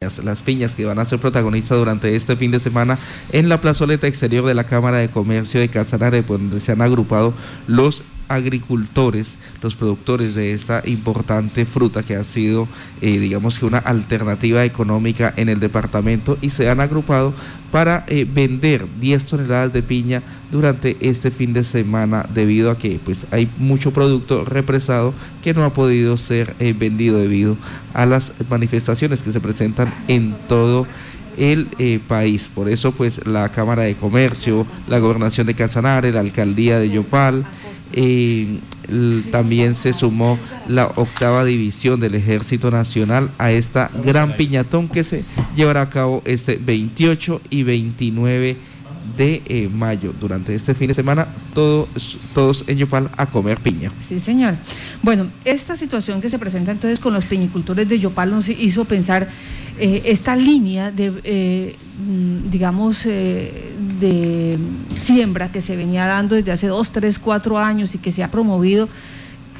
las piñas que van a ser protagonistas durante este fin de semana en la plazoleta exterior de la Cámara de Comercio de Casanare, donde se han agrupado los agricultores, los productores de esta importante fruta que ha sido, eh, digamos que una alternativa económica en el departamento y se han agrupado para eh, vender 10 toneladas de piña durante este fin de semana debido a que pues hay mucho producto represado que no ha podido ser eh, vendido debido a las manifestaciones que se presentan en todo el país. Por eso, pues, la Cámara de Comercio, la Gobernación de Casanare, la Alcaldía de Yopal, y también se sumó la octava división del Ejército Nacional a esta gran piñatón que se llevará a cabo este 28 y 29 de eh, mayo. Durante este fin de semana, todos, todos en Yopal a comer piña. Sí, señor. Bueno, esta situación que se presenta entonces con los piñicultores de Yopal nos hizo pensar eh, esta línea de, eh, mm, digamos, de siembra que se venía dando desde hace dos, tres, cuatro años y que se ha promovido.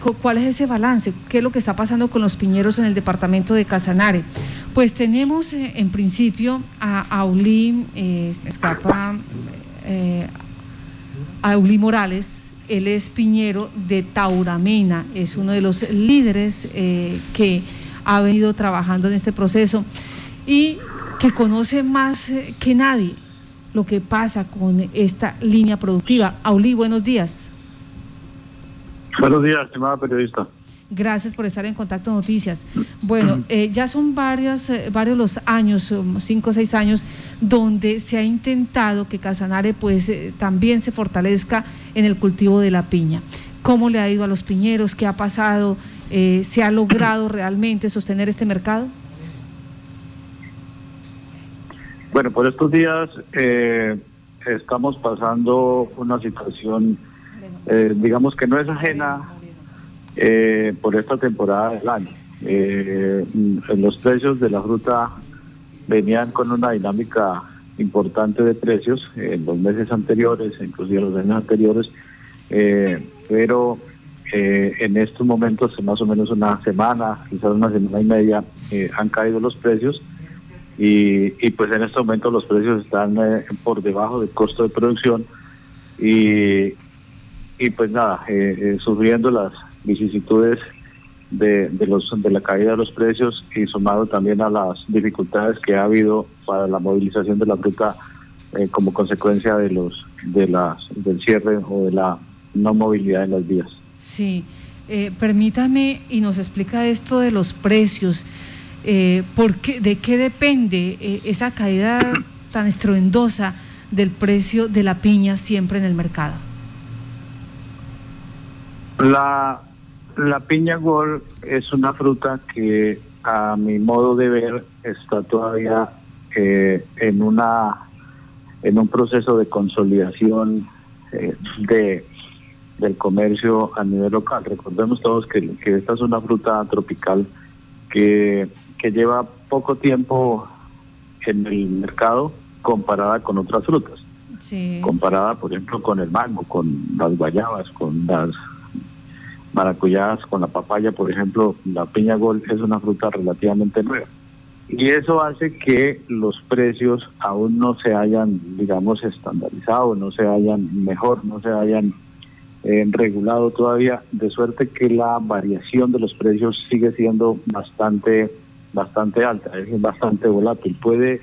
¿Cuál es ese balance? ¿Qué es lo que está pasando con los piñeros en el departamento de Casanare? Pues tenemos eh, en principio a Aulí, eh, escapa, eh, Morales, él es piñero de Tauramena, es uno de los líderes que ha venido trabajando en este proceso y que conoce más que nadie lo que pasa con esta línea productiva. Aulí, buenos días. Buenos días, estimada periodista. Gracias por estar en Contacto Noticias. Bueno, eh, ya son varias, eh, varios los años, um, cinco o seis años, donde se ha intentado que Casanare pues eh, también se fortalezca en el cultivo de la piña. ¿Cómo le ha ido a los piñeros? ¿Qué ha pasado? ¿Se ha logrado realmente sostener este mercado? Bueno, por estos días eh, estamos pasando una situación, eh, digamos que no es ajena eh, por esta temporada del año. los precios de la fruta venían con una dinámica importante de precios en los meses anteriores, inclusive los años anteriores, pero en estos momentos, en más o menos una semana, quizás una semana y media, han caído los precios y, pues en este momento los precios están eh, por debajo del costo de producción y, y pues nada, eh, eh, sufriendo las vicisitudes de, de, los, de la caída de los precios y sumado también a las dificultades que ha habido para la movilización de la fruta como consecuencia de los de las del cierre o de la no movilidad en las vías. Sí, permítame y nos explica esto de los precios. Eh, ¿De qué depende eh, esa caída tan estruendosa del precio de la piña siempre en el mercado? La, la piña gol es una fruta que a mi modo de ver está todavía eh, en una en un proceso de consolidación eh, de del comercio a nivel local. Recordemos todos que, que esta es una fruta tropical que que lleva poco tiempo en el mercado comparada con otras frutas. Comparada, por ejemplo, con el mango, con las guayabas, con las maracuyás, con la papaya, por ejemplo, la piña gol es una fruta relativamente nueva. Y eso hace que los precios aún no se hayan, digamos, estandarizado, no se hayan mejor, no se hayan eh, regulado todavía, de suerte que la variación de los precios sigue siendo bastante bastante alta, es bastante volátil, puede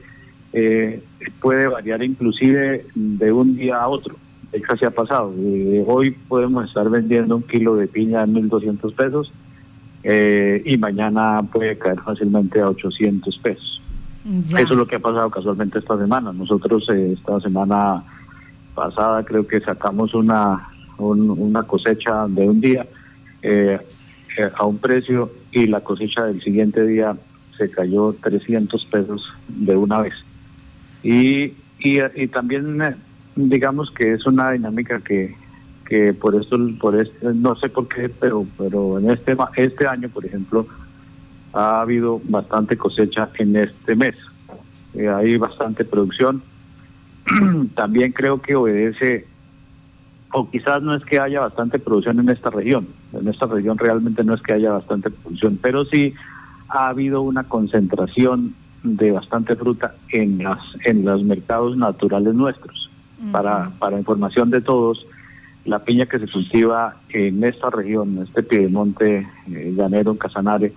eh, puede variar inclusive de un día a otro. Eso se ha pasado. Eh, hoy podemos estar vendiendo un kilo de piña en 1.200 pesos eh, y mañana puede caer fácilmente a 800 pesos. Eso es lo que ha pasado casualmente esta semana. Nosotros esta semana pasada creo que sacamos una, una cosecha de un día a un precio y la cosecha del siguiente día se cayó 300 pesos de una vez. Y, y, también eh, digamos que es una dinámica que, que por esto, por este, no sé por qué, pero, pero en este, este año, por ejemplo, ha habido bastante cosecha en este mes. Eh, hay bastante producción. también creo que obedece, o quizás no es que haya bastante producción en esta región. En esta región realmente no es que haya bastante producción, pero sí ha habido una concentración de bastante fruta en las en los mercados naturales nuestros. Para, para información de todos, la piña que se cultiva en esta región, en este Piedemonte eh, llanero, en Casanare,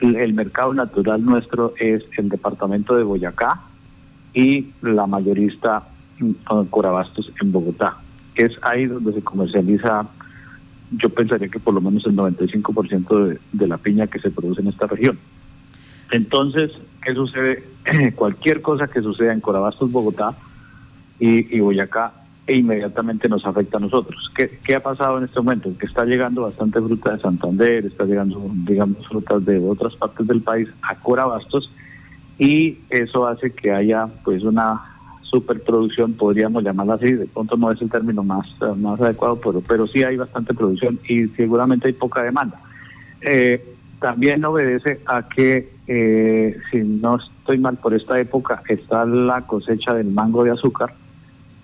el, mercado natural nuestro es el departamento de Boyacá y la mayorista mm, Corabastos en Bogotá. Es ahí donde se comercializa, yo pensaría que por lo menos el 95% de, de la piña que se produce en esta región. Entonces, ¿qué sucede? Cualquier cosa que suceda en Corabastos, Bogotá y, Boyacá, e inmediatamente nos afecta a nosotros. ¿Qué, ha pasado en este momento? Que está llegando bastante fruta de Santander, está llegando, digamos, frutas de otras partes del país a Corabastos, y eso hace que haya, pues, una superproducción, podríamos llamarla así, de pronto no es el término más, más adecuado, pero, pero sí hay bastante producción y seguramente hay poca demanda. Eh, también obedece a que, eh, si no estoy mal por esta época, está la cosecha del mango de azúcar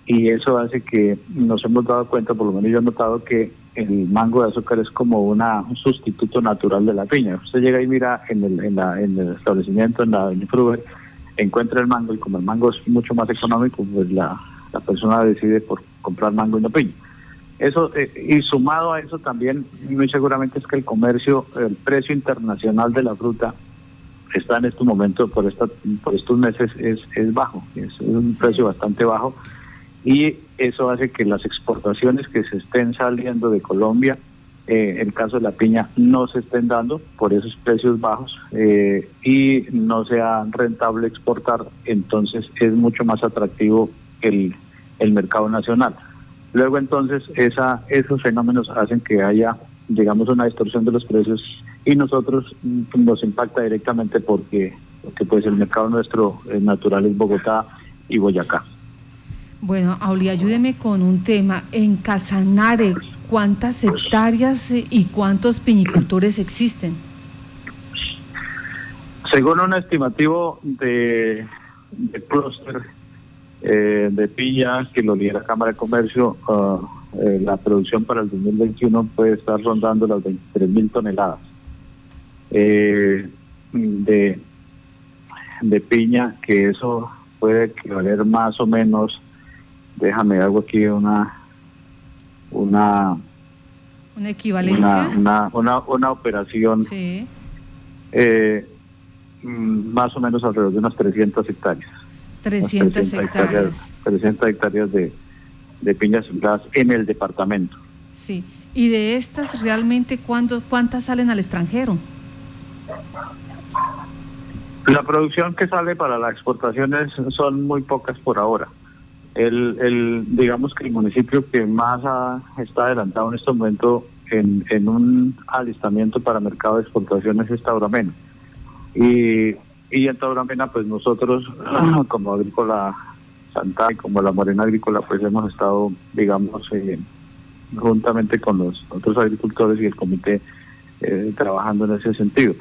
y eso hace que nos hemos dado cuenta, por lo menos yo he notado que el mango de azúcar es como una, un sustituto natural de la piña. Usted llega y mira en el, en, la, en el establecimiento, en la Fruber, encuentra el mango y como el mango es mucho más económico, pues la, la persona decide por comprar mango y no piña. Eso, eh, y sumado a eso también, muy seguramente es que el comercio, el precio internacional de la fruta está en estos momentos, por, esta, por estos meses, es, es bajo, es, un precio bastante bajo, y eso hace que las exportaciones que se estén saliendo de Colombia, eh, el caso de la piña, no se estén dando por esos precios bajos eh, y no sea rentable exportar, entonces es mucho más atractivo el, el mercado nacional. Luego entonces esa, esos fenómenos hacen que haya, digamos, una distorsión de los precios y nosotros mm, nos impacta directamente porque, porque pues el mercado nuestro natural es Bogotá y Boyacá. Bueno, Auli, ayúdeme con un tema. En Casanare, ¿cuántas hectáreas y cuántos piñicultores existen? Según un estimativo de, de eh, de pilla que lo lidera Cámara de Comercio, ah, eh, la producción para el 2021 puede estar rondando las 23 mil toneladas eh, de, de piña, que eso puede equivaler más o menos, déjame hago aquí una una una equivalencia una, una, una, operación sí. Mm, más o menos alrededor de unas 300 hectáreas 300 hectáreas. 300 hectáreas de, de piñas sembradas en el departamento. Sí, y de estas realmente ¿cuándo, cuántas salen al extranjero? La producción que sale para las exportaciones son muy pocas por ahora. El, el digamos que el municipio que más está adelantado en este momento en, un alistamiento para mercado de exportaciones es Tauramena. Y y en Tauramena, pues nosotros, como Agrícola Santa y como la Morena Agrícola, pues hemos estado, digamos, eh, juntamente con los otros agricultores y el comité eh, trabajando en ese sentido.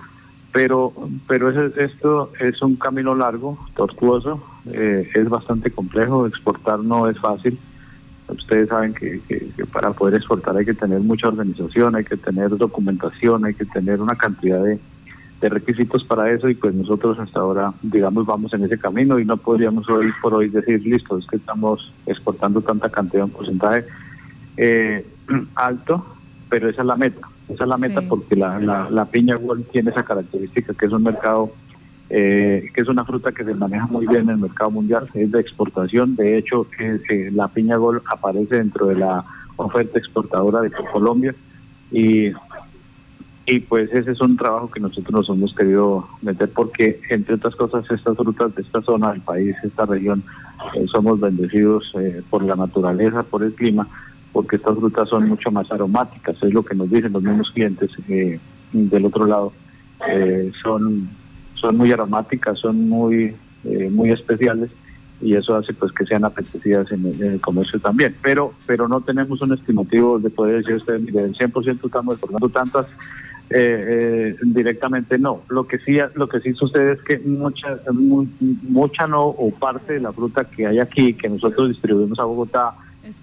Pero, pero esto es un camino largo, tortuoso, eh, es bastante complejo, exportar no es fácil. Ustedes saben que, que, para poder exportar hay que tener mucha organización, hay que tener documentación, hay que tener una cantidad de, de requisitos para eso y pues nosotros hasta ahora, digamos, vamos en ese camino y no podríamos hoy por hoy decir, listo, es que estamos exportando tanta cantidad, un porcentaje eh, alto, pero esa es la meta, esa es la meta porque la, la, piña Gold tiene esa característica que es un mercado, eh, que es una fruta que se maneja muy bien en el mercado mundial, es de exportación, de hecho eh, la piña Gold aparece dentro de la oferta exportadora de Colombia y y pues ese es un trabajo que nosotros nos hemos querido meter porque, entre otras cosas, estas frutas de esta zona del país, esta región, eh, somos bendecidos eh, por la naturaleza, por el clima, porque estas frutas son mucho más aromáticas, es lo que nos dicen los mismos clientes eh, del otro lado. son, son muy aromáticas, son muy, muy especiales y eso hace pues que sean apetecidas en el, comercio también. Pero pero no tenemos un estimativo de poder decir usted, mire, el 100% estamos exportando tantas eh, eh, directamente no. Lo que sí lo que sí sucede es que mucha mucha no o parte de la fruta que hay aquí que nosotros distribuimos a Bogotá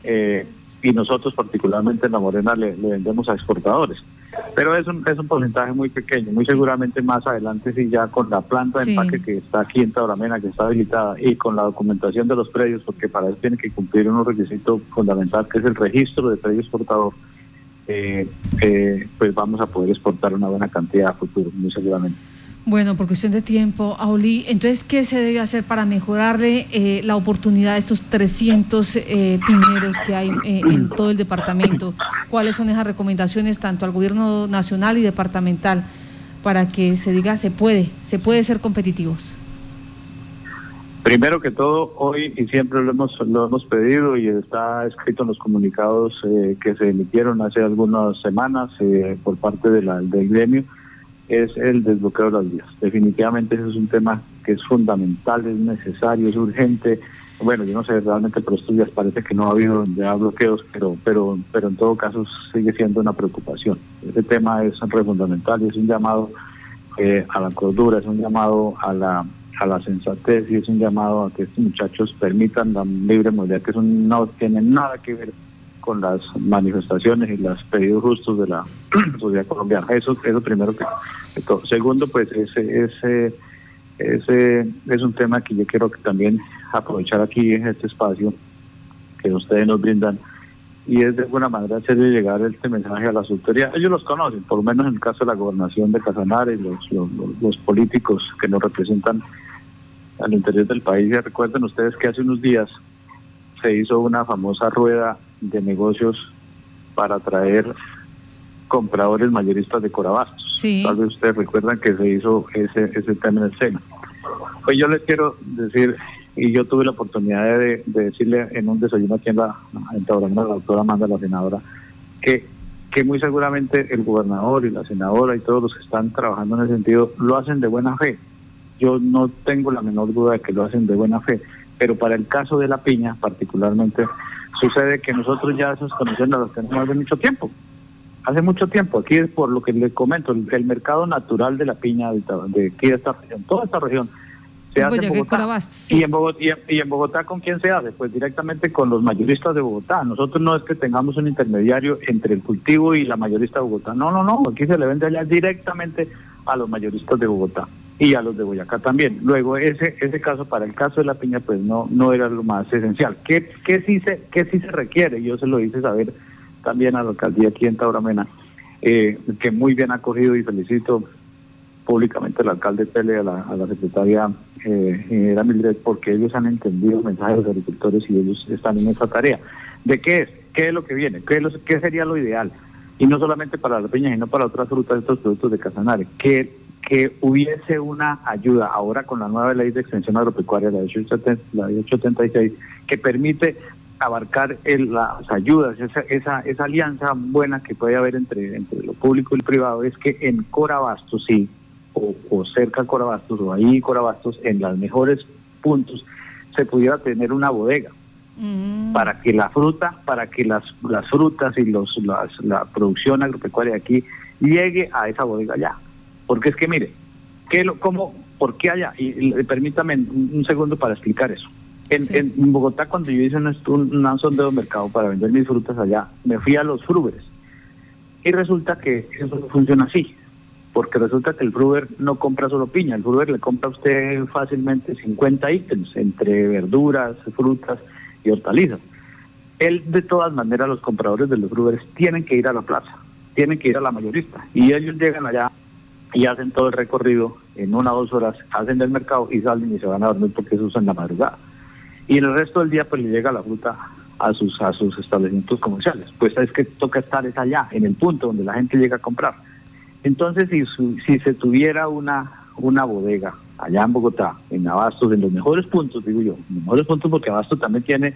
eh, y nosotros particularmente en la Morena le, vendemos a exportadores. Pero es un, es un porcentaje muy pequeño, muy seguramente más adelante sí ya con la planta de empaque que está aquí en Tauramena, que está habilitada, y con la documentación de los predios, porque para eso tiene que cumplir un requisito fundamental que es el registro de predio exportador, eh, eh, pues vamos a poder exportar una buena cantidad a futuro, muy seguramente. Bueno, por cuestión de tiempo, Auli, entonces, ¿qué se debe hacer para mejorarle eh, la oportunidad a estos 300 eh, piñeros que hay eh, en todo el departamento? ¿Cuáles son esas recomendaciones tanto al gobierno nacional y departamental para que se diga se puede, se puede ser competitivos? Primero que todo, hoy y siempre lo hemos, lo hemos pedido y está escrito en los comunicados que se emitieron hace algunas semanas por parte de la, del gremio es el desbloqueo de las vías. Definitivamente ese es un tema que es fundamental, es necesario, es urgente. Bueno, yo no sé realmente por estos días parece que no ha habido ya bloqueos, pero, pero, pero en todo caso sigue siendo una preocupación. Ese tema es re fundamental y es un llamado eh, a la cordura, es un llamado a la, a la sensatez y es un llamado a que estos muchachos permitan la libre movilidad, que eso no tiene nada que ver con las manifestaciones y los pedidos justos de la sociedad colombiana. Eso es lo primero que. Segundo, pues ese, ese, ese es un tema que yo quiero que también aprovechar aquí en este espacio que ustedes nos brindan y es de alguna manera hacerle llegar este mensaje a las autoridades. Ellos los conocen, por lo menos en el caso de la gobernación de Casanare, los, los, políticos que nos representan al interior del país. Recuerden ustedes que hace unos días se hizo una famosa rueda de negocios para atraer compradores mayoristas de Corabastos. Tal vez ustedes recuerdan que se hizo ese, ese tema en el SENA. Pues yo les quiero decir, y yo tuve la oportunidad de, decirle en un desayuno aquí en la, en la doctora Amanda, la senadora, que, que muy seguramente el gobernador y la senadora y todos los que están trabajando en ese sentido lo hacen de buena fe. Yo no tengo la menor duda de que lo hacen de buena fe, pero para el caso de la piña particularmente, Sucede que nosotros ya esas condiciones las tenemos hace mucho tiempo. Hace mucho tiempo, aquí es por lo que les comento, el, mercado natural de la piña de, aquí de esta región, toda esta región, se hace en Bogotá. y, en Bogotá y, en, Bogotá, ¿con quién se hace? Pues directamente con los mayoristas de Bogotá. Nosotros no es que tengamos un intermediario entre el cultivo y la mayorista de Bogotá. No, no, no. Aquí se le vende allá directamente a los mayoristas de Bogotá y a los de Boyacá también. Luego, ese ese caso, para el caso de la piña, pues no no era lo más esencial. ¿Qué, qué, sí, se, qué sí se requiere? Yo se lo hice saber también a la alcaldía aquí en Tauramena, eh, que muy bien ha cogido y felicito públicamente al alcalde Pele, a la, a la secretaria eh, porque ellos han entendido el mensaje de los agricultores y ellos están en esa tarea. ¿De qué es? ¿Qué es lo que viene? ¿Qué, qué sería lo ideal? Y no solamente para la piña, sino para otras frutas, estos productos de Casanare. ¿Qué que hubiese una ayuda ahora con la nueva ley de extensión agropecuaria, la 876, que permite abarcar las ayudas, esa, esa, esa alianza buena que puede haber entre, entre lo público y el privado, es que en Corabastos, sí, o, cerca de Corabastos, o ahí Corabastos, en los mejores puntos, se pudiera tener una bodega mm. para que la fruta, para que las, las frutas y los, la producción agropecuaria aquí llegue a esa bodega ya. Porque es que mire, ¿qué lo, cómo, ¿por qué allá? Y, permítame un, segundo para explicar eso. En, Bogotá, cuando yo hice un, un, sondeo de mercado para vender mis frutas allá, me fui a los frúberes. Y resulta que eso no funciona así. Porque resulta que el fruber no compra solo piña, el fruber le compra a usted fácilmente 50 ítems entre verduras, frutas y hortalizas. Él, de todas maneras, los compradores de los fruberes tienen que ir a la plaza, tienen que ir a la mayorista. Y ellos llegan allá y hacen todo el recorrido en una o dos horas, hacen el mercado y salen y se van a dormir porque eso usan la madrugada. Y en el resto del día pues le llega la fruta a sus a sus establecimientos comerciales. Pues es que toca estar es allá, en el punto donde la gente llega a comprar. Entonces, si, si se tuviera una, una bodega allá en Bogotá, en Abastos, en los mejores puntos, digo yo, mejores puntos porque Abastos también tiene,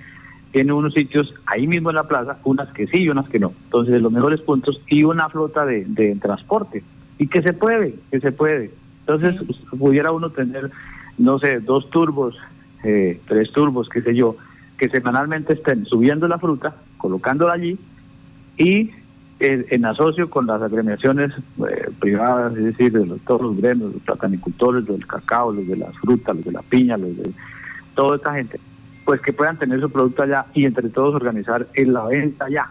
tiene unos sitios ahí mismo en la plaza, unas que sí y unas que no. Entonces, en los mejores puntos y una flota de, de transporte y que se puede, que se puede. Entonces, pudiera uno tener, no sé, dos turbos, eh, tres turbos, qué sé yo, que semanalmente estén subiendo la fruta, colocándola allí y eh, en asocio con las agremiaciones eh, privadas, es decir, de todos los gremios, los platanicultores, los del cacao, los de las frutas, los de la piña, los de toda esta gente, pues que puedan tener su producto allá y entre todos organizar en la venta allá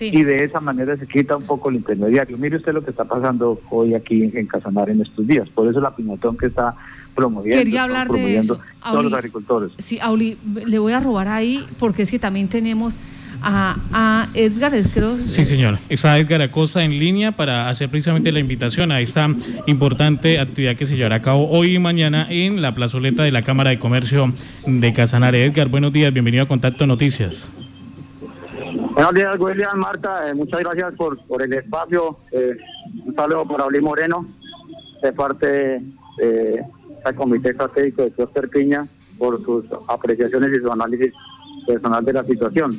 y de esa manera se quita un poco el intermediario. Mire usted lo que está pasando hoy aquí en Casanar en estos días. Por eso la piñatón que está promoviendo, Quería hablar de eso. todos los agricultores. Sí, Auli, le voy a robar ahí porque es que también tenemos a, a Edgar, es creo. Sí, señor. Está Edgar Acosta en línea para hacer precisamente la invitación a esta importante actividad que se llevará a cabo hoy y mañana en la plazoleta de la Cámara de Comercio de Casanare. Edgar, buenos días, bienvenido a Contacto Noticias. Buenos días, William, Marta, eh, muchas gracias por, por el espacio. Eh, un saludo para Oli Moreno, de parte del Comité Estratégico de Cluster Piña, por sus apreciaciones y su análisis personal de la situación.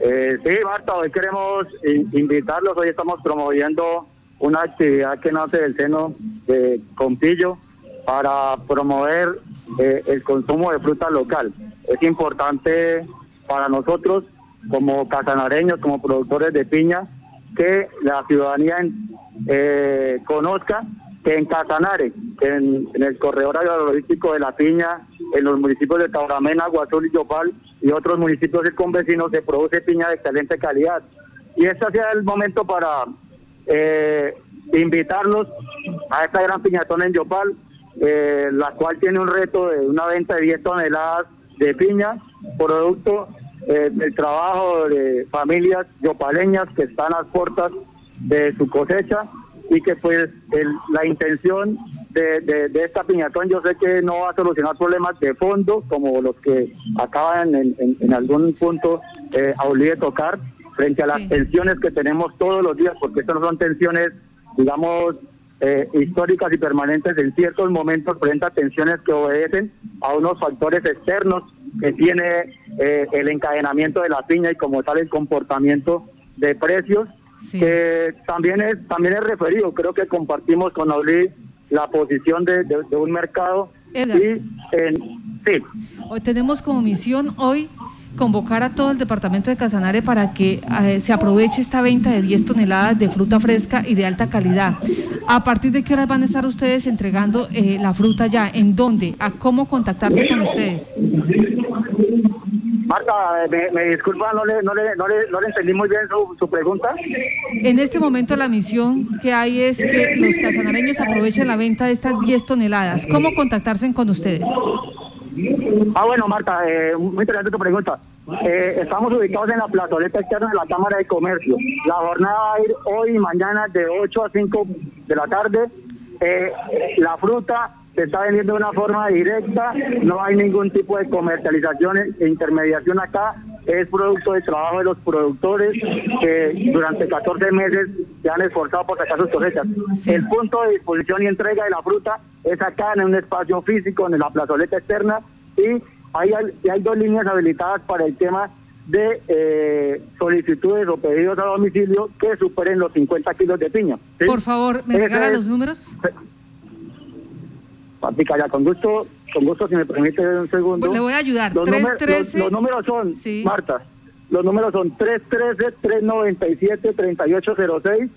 Eh, sí, Marta, hoy queremos invitarlos. Hoy estamos promoviendo una actividad que nace del seno de Compillo para promover eh, el consumo de fruta local. Es importante para nosotros, como casanareños, como productores de piña, que la ciudadanía eh, conozca que en Casanare, en, el corredor agrologístico de la piña, en los municipios de Tauramena, Guazul y Yopal, y otros municipios convecinos se produce piña de excelente calidad. Y este sea el momento para eh, invitarlos a esta gran piñatón en Yopal, eh, la cual tiene un reto de una venta de 10 toneladas de piña, producto eh, del trabajo de familias yopaleñas que están a las puertas de su cosecha y que pues la intención de, de, esta piñatón yo sé que no va a solucionar problemas de fondo como los que acaban en, en, algún punto eh, a de tocar frente a las tensiones que tenemos todos los días, porque estas no son tensiones, digamos, eh, históricas y permanentes. En ciertos momentos frente a tensiones que obedecen a unos factores externos que tiene eh, el encadenamiento de la piña y como tal el comportamiento de precios que también es también es referido. Creo que compartimos con Auli la posición de, un mercado. Y en, sí. Hoy tenemos como misión hoy convocar a todo el departamento de Casanare para que eh, se aproveche esta venta de 10 toneladas de fruta fresca y de alta calidad. ¿A partir de qué hora van a estar ustedes entregando eh, la fruta ya? ¿En dónde? ¿A cómo contactarse con ustedes? Marta, me, disculpa, no le, no, le, no, le, no le entendí muy bien su, su, pregunta. En este momento la misión que hay es que los casanareños aprovechen la venta de estas 10 toneladas. ¿Cómo contactarse con ustedes? Ah, bueno, Marta, eh, muy interesante tu pregunta. Eh, estamos ubicados en la plazoleta externa de la Cámara de Comercio. La jornada va a ir hoy y mañana de 8 a 5 de la tarde. Eh, la fruta se está vendiendo de una forma directa, no hay ningún tipo de comercialización e intermediación acá, es producto de trabajo de los productores que durante 14 meses se han esforzado por sacar sus cosechas. El punto de disposición y entrega de la fruta es acá en un espacio físico, en la plazoleta externa, y hay, hay dos líneas habilitadas para el tema de eh, solicitudes o pedidos a domicilio que superen los 50 kilos de piña. Por favor, ¿me regalan los números? Patica, ya con gusto, con gusto, si me permite un segundo. Pues le voy a ayudar. Los, los, números son, Marta, los números son 313-397-3806,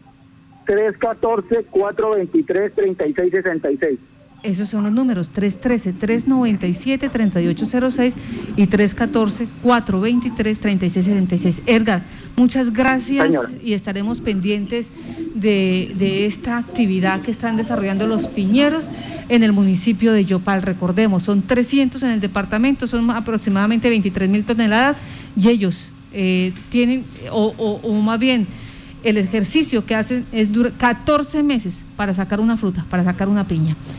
314-423-3666. Esos son los números 313-397-3806 y 314-423-3676. Edgar, muchas gracias y estaremos pendientes de, de, esta actividad que están desarrollando los piñeros en el municipio de Yopal. Recordemos, son 300 en el departamento, son aproximadamente 23 mil toneladas y ellos eh, tienen, o, o, o más bien, el ejercicio que hacen es 14 meses para sacar una fruta, para sacar una piña.